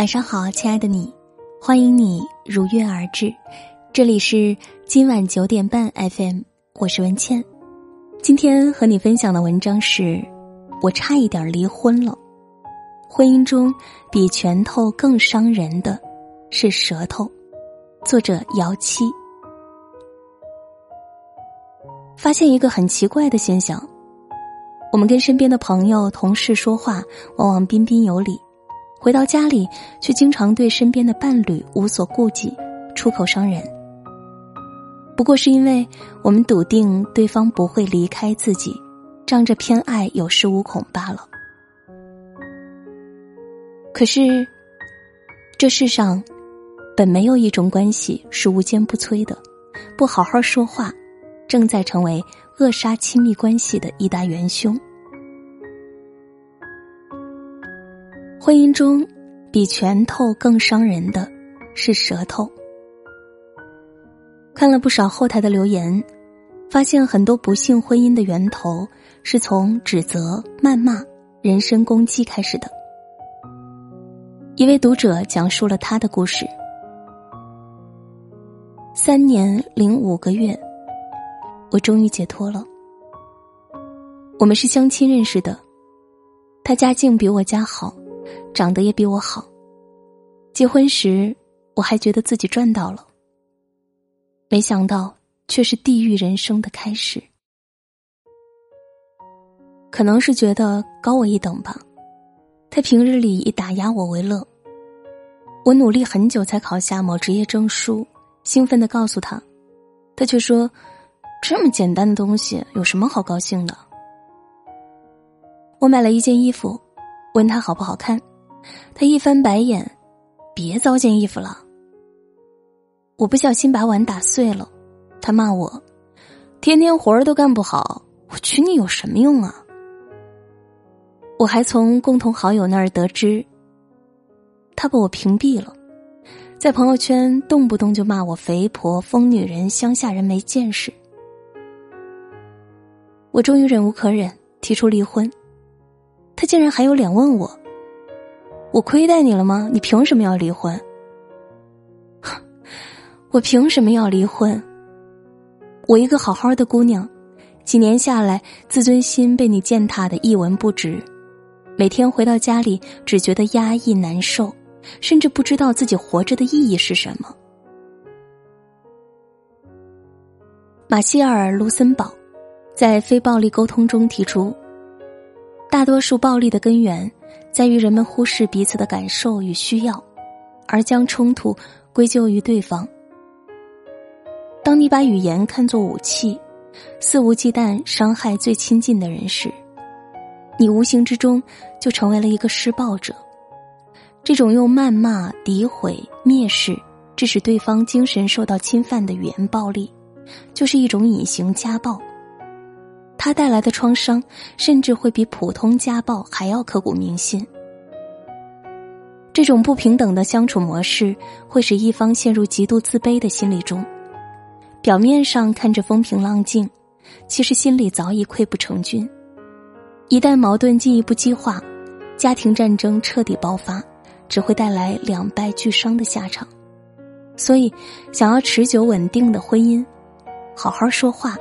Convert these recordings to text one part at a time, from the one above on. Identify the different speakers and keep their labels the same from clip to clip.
Speaker 1: 晚上好，亲爱的你，欢迎你如约而至。这里是今晚九点半 FM，我是文倩。今天和你分享的文章是：我差一点离婚了。婚姻中比拳头更伤人的是舌头。作者姚七。发现一个很奇怪的现象：我们跟身边的朋友、同事说话，往往彬彬有礼。回到家里，却经常对身边的伴侣无所顾忌，出口伤人。不过是因为我们笃定对方不会离开自己，仗着偏爱有恃无恐罢了。可是，这世上本没有一种关系是无坚不摧的，不好好说话，正在成为扼杀亲密关系的一大元凶。婚姻中，比拳头更伤人的是舌头。看了不少后台的留言，发现很多不幸婚姻的源头是从指责、谩骂、人身攻击开始的。一位读者讲述了他的故事：三年零五个月，我终于解脱了。我们是相亲认识的，他家境比我家好。长得也比我好，结婚时我还觉得自己赚到了，没想到却是地狱人生的开始。可能是觉得高我一等吧，他平日里以打压我为乐。我努力很久才考下某职业证书，兴奋的告诉他，他却说：“这么简单的东西有什么好高兴的？”我买了一件衣服，问他好不好看。他一翻白眼，别糟践衣服了。我不小心把碗打碎了，他骂我，天天活儿都干不好，我娶你有什么用啊？我还从共同好友那儿得知，他把我屏蔽了，在朋友圈动不动就骂我肥婆、疯女人、乡下人没见识。我终于忍无可忍，提出离婚，他竟然还有脸问我。我亏待你了吗？你凭什么要离婚？我凭什么要离婚？我一个好好的姑娘，几年下来，自尊心被你践踏的一文不值，每天回到家里只觉得压抑难受，甚至不知道自己活着的意义是什么。马歇尔·卢森堡在非暴力沟通中提出，大多数暴力的根源。在于人们忽视彼此的感受与需要，而将冲突归咎于对方。当你把语言看作武器，肆无忌惮伤害最亲近的人时，你无形之中就成为了一个施暴者。这种用谩骂、诋毁、蔑视致使对方精神受到侵犯的语言暴力，就是一种隐形家暴。它带来的创伤，甚至会比普通家暴还要刻骨铭心。这种不平等的相处模式，会使一方陷入极度自卑的心理中。表面上看着风平浪静，其实心里早已溃不成军。一旦矛盾进一步激化，家庭战争彻底爆发，只会带来两败俱伤的下场。所以，想要持久稳定的婚姻，好好说话。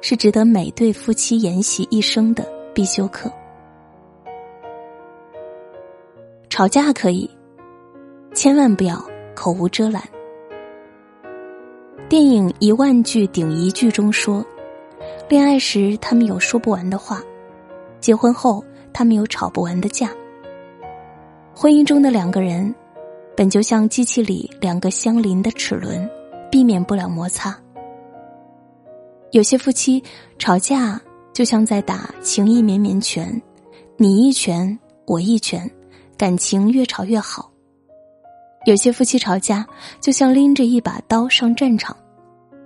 Speaker 1: 是值得每对夫妻研习一生的必修课。吵架可以，千万不要口无遮拦。电影《一万句顶一句》中说，恋爱时他们有说不完的话，结婚后他们有吵不完的架。婚姻中的两个人，本就像机器里两个相邻的齿轮，避免不了摩擦。有些夫妻吵架就像在打情意绵绵拳，你一拳我一拳，感情越吵越好。有些夫妻吵架就像拎着一把刀上战场，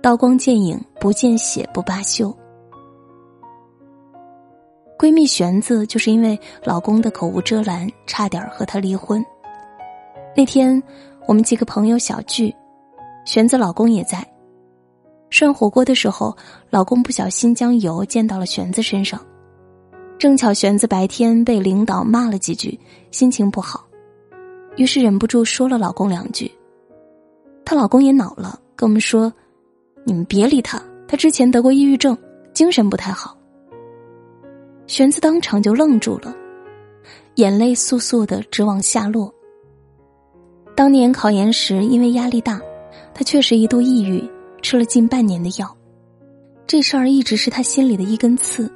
Speaker 1: 刀光剑影不见血不罢休。闺蜜玄子就是因为老公的口无遮拦，差点和他离婚。那天我们几个朋友小聚，玄子老公也在。涮火锅的时候，老公不小心将油溅到了玄子身上，正巧玄子白天被领导骂了几句，心情不好。于是忍不住说了老公两句。她老公也恼了，跟我们说：“你们别理他，他之前得过抑郁症，精神不太好。”玄子当场就愣住了，眼泪簌簌的直往下落。当年考研时，因为压力大，她确实一度抑郁，吃了近半年的药。这事儿一直是她心里的一根刺，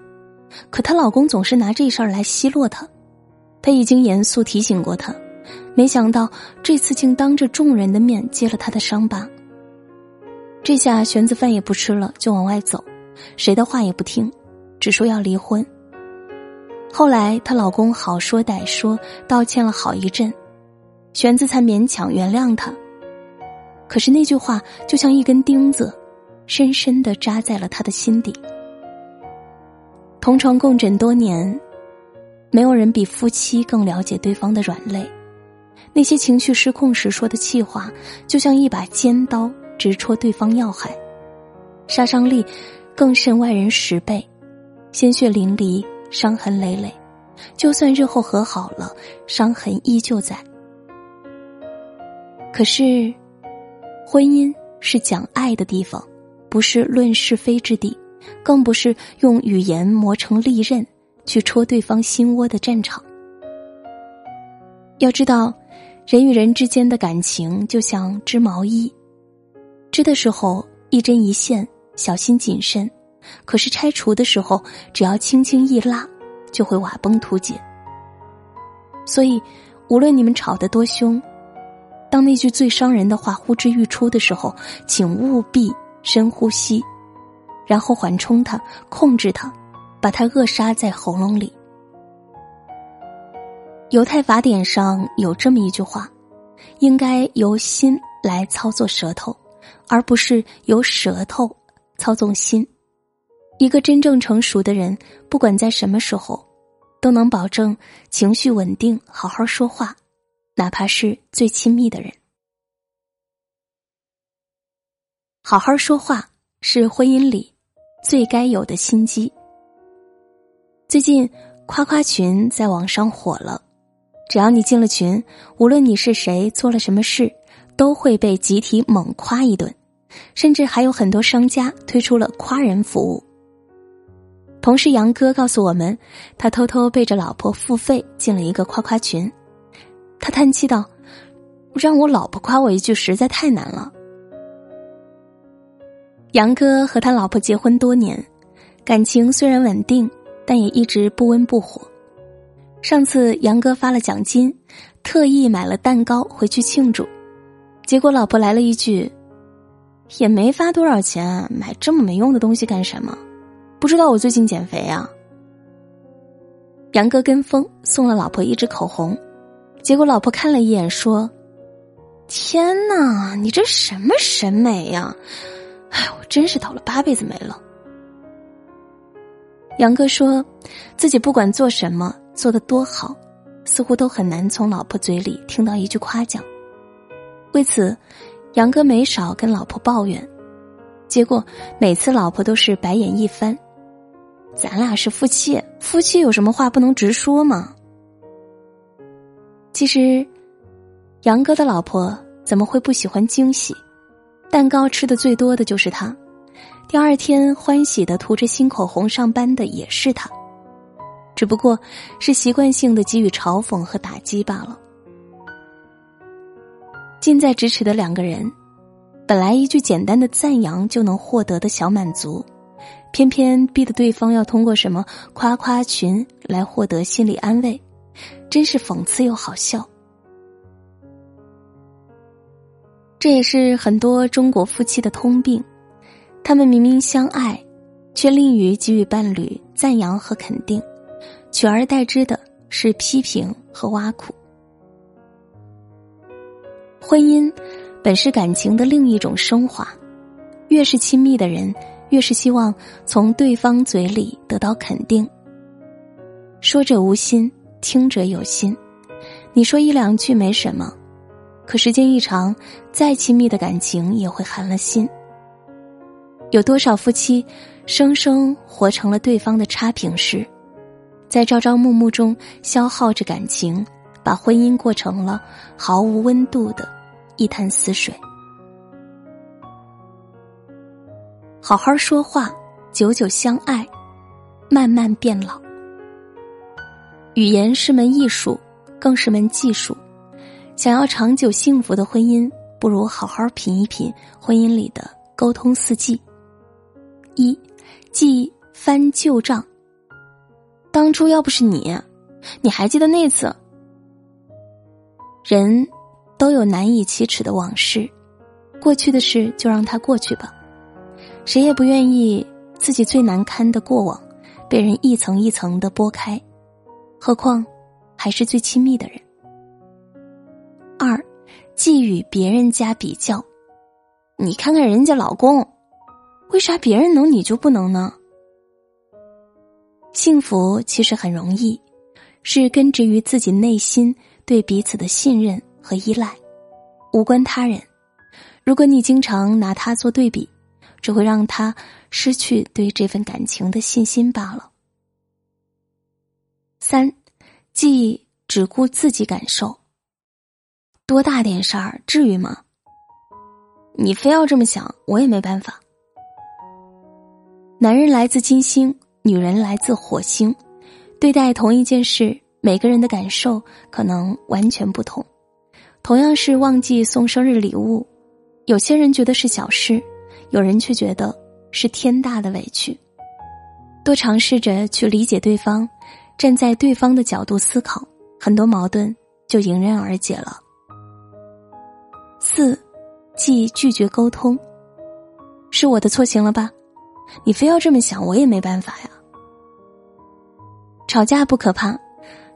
Speaker 1: 可她老公总是拿这事儿来奚落她。她已经严肃提醒过他，没想到这次竟当着众人的面揭了他的伤疤。这下玄子饭也不吃了，就往外走，谁的话也不听，只说要离婚。后来，她老公好说歹说，道歉了好一阵，玄子才勉强原谅他。可是那句话就像一根钉子，深深的扎在了他的心底。同床共枕多年，没有人比夫妻更了解对方的软肋。那些情绪失控时说的气话，就像一把尖刀，直戳对方要害，杀伤力更胜外人十倍，鲜血淋漓。伤痕累累，就算日后和好了，伤痕依旧在。可是，婚姻是讲爱的地方，不是论是非之地，更不是用语言磨成利刃去戳对方心窝的战场。要知道，人与人之间的感情就像织毛衣，织的时候一针一线，小心谨慎。可是拆除的时候，只要轻轻一拉，就会瓦崩图解。所以，无论你们吵得多凶，当那句最伤人的话呼之欲出的时候，请务必深呼吸，然后缓冲它，控制它，把它扼杀在喉咙里。犹太法典上有这么一句话：应该由心来操作舌头，而不是由舌头操纵心。一个真正成熟的人，不管在什么时候，都能保证情绪稳定，好好说话，哪怕是最亲密的人。好好说话是婚姻里最该有的心机。最近夸夸群在网上火了，只要你进了群，无论你是谁，做了什么事，都会被集体猛夸一顿，甚至还有很多商家推出了夸人服务。同事杨哥告诉我们，他偷偷背着老婆付费进了一个夸夸群。他叹气道：“让我老婆夸我一句实在太难了。”杨哥和他老婆结婚多年，感情虽然稳定，但也一直不温不火。上次杨哥发了奖金，特意买了蛋糕回去庆祝，结果老婆来了一句：“也没发多少钱，买这么没用的东西干什么？”不知道我最近减肥啊。杨哥跟风送了老婆一支口红，结果老婆看了一眼说：“天哪，你这什么审美呀？哎，我真是倒了八辈子霉了。”杨哥说自己不管做什么做的多好，似乎都很难从老婆嘴里听到一句夸奖。为此，杨哥没少跟老婆抱怨，结果每次老婆都是白眼一翻。咱俩是夫妻，夫妻有什么话不能直说吗？其实，杨哥的老婆怎么会不喜欢惊喜？蛋糕吃的最多的就是他，第二天欢喜的涂着新口红上班的也是他，只不过是习惯性的给予嘲讽和打击罢了。近在咫尺的两个人，本来一句简单的赞扬就能获得的小满足。偏偏逼得对方要通过什么夸夸群来获得心理安慰，真是讽刺又好笑。这也是很多中国夫妻的通病，他们明明相爱，却吝于给予伴侣赞扬和肯定，取而代之的是批评和挖苦。婚姻本是感情的另一种升华，越是亲密的人。越是希望从对方嘴里得到肯定。说者无心，听者有心。你说一两句没什么，可时间一长，再亲密的感情也会寒了心。有多少夫妻生生活成了对方的差评师，在朝朝暮暮中消耗着感情，把婚姻过成了毫无温度的一潭死水。好好说话，久久相爱，慢慢变老。语言是门艺术，更是门技术。想要长久幸福的婚姻，不如好好品一品婚姻里的沟通四季。一，记翻旧账。当初要不是你，你还记得那次？人都有难以启齿的往事，过去的事就让它过去吧。谁也不愿意自己最难堪的过往被人一层一层的剥开，何况还是最亲密的人。二，既与别人家比较，你看看人家老公，为啥别人能你就不能呢？幸福其实很容易，是根植于自己内心对彼此的信任和依赖，无关他人。如果你经常拿他做对比，只会让他失去对这份感情的信心罢了。三，既只顾自己感受。多大点事儿，至于吗？你非要这么想，我也没办法。男人来自金星，女人来自火星，对待同一件事，每个人的感受可能完全不同。同样是忘记送生日礼物，有些人觉得是小事，有人却觉得是天大的委屈。多尝试着去理解对方，站在对方的角度思考，很多矛盾就迎刃而解了。四，即拒绝沟通，是我的错行了吧？你非要这么想，我也没办法呀。吵架不可怕，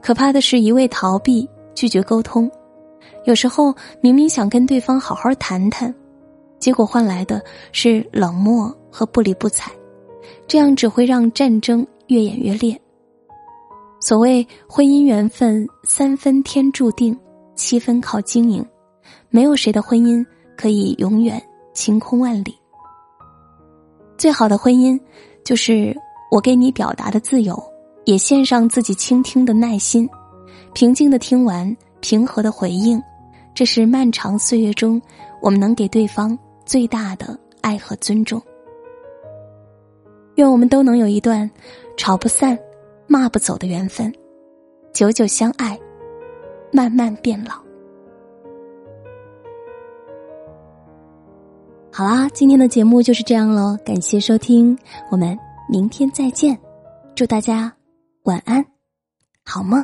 Speaker 1: 可怕的是一味逃避、拒绝沟通。有时候明明想跟对方好好谈谈，结果换来的是冷漠和不理不睬，这样只会让战争越演越烈。所谓婚姻缘分，三分天注定，七分靠经营。没有谁的婚姻可以永远晴空万里。最好的婚姻，就是我给你表达的自由，也献上自己倾听的耐心，平静的听完，平和的回应，这是漫长岁月中我们能给对方最大的爱和尊重。愿我们都能有一段吵不散、骂不走的缘分，久久相爱，慢慢变老。好啦，今天的节目就是这样喽，感谢收听，我们明天再见，祝大家晚安，好梦。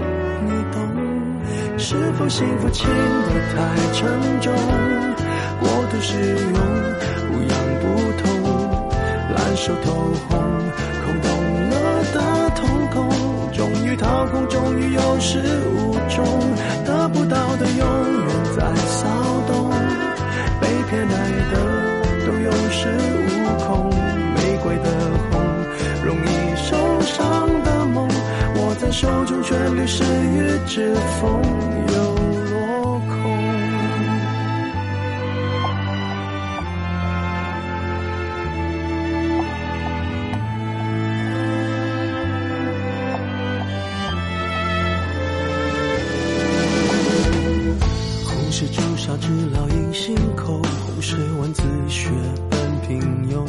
Speaker 2: 是否幸福轻得太沉重？过度使用，不痒不痛，烂熟透红，空洞了的瞳孔，终于掏空，终于有始无终，得不到的永远在骚动，被偏爱的都有恃手中旋律是雨指缝又落空红是朱砂痣烙印心口红是蚊子血般平庸。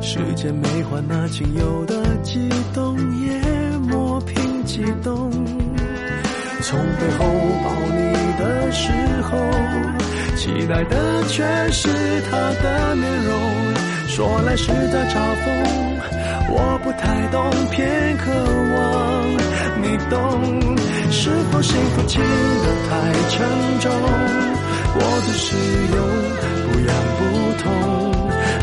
Speaker 2: 世间美化那仅有的记忆期待的却是他的面容。说来是在嘲讽，我不太懂，偏渴望你懂。是否幸福轻得太沉重？我的使用不痒不痛，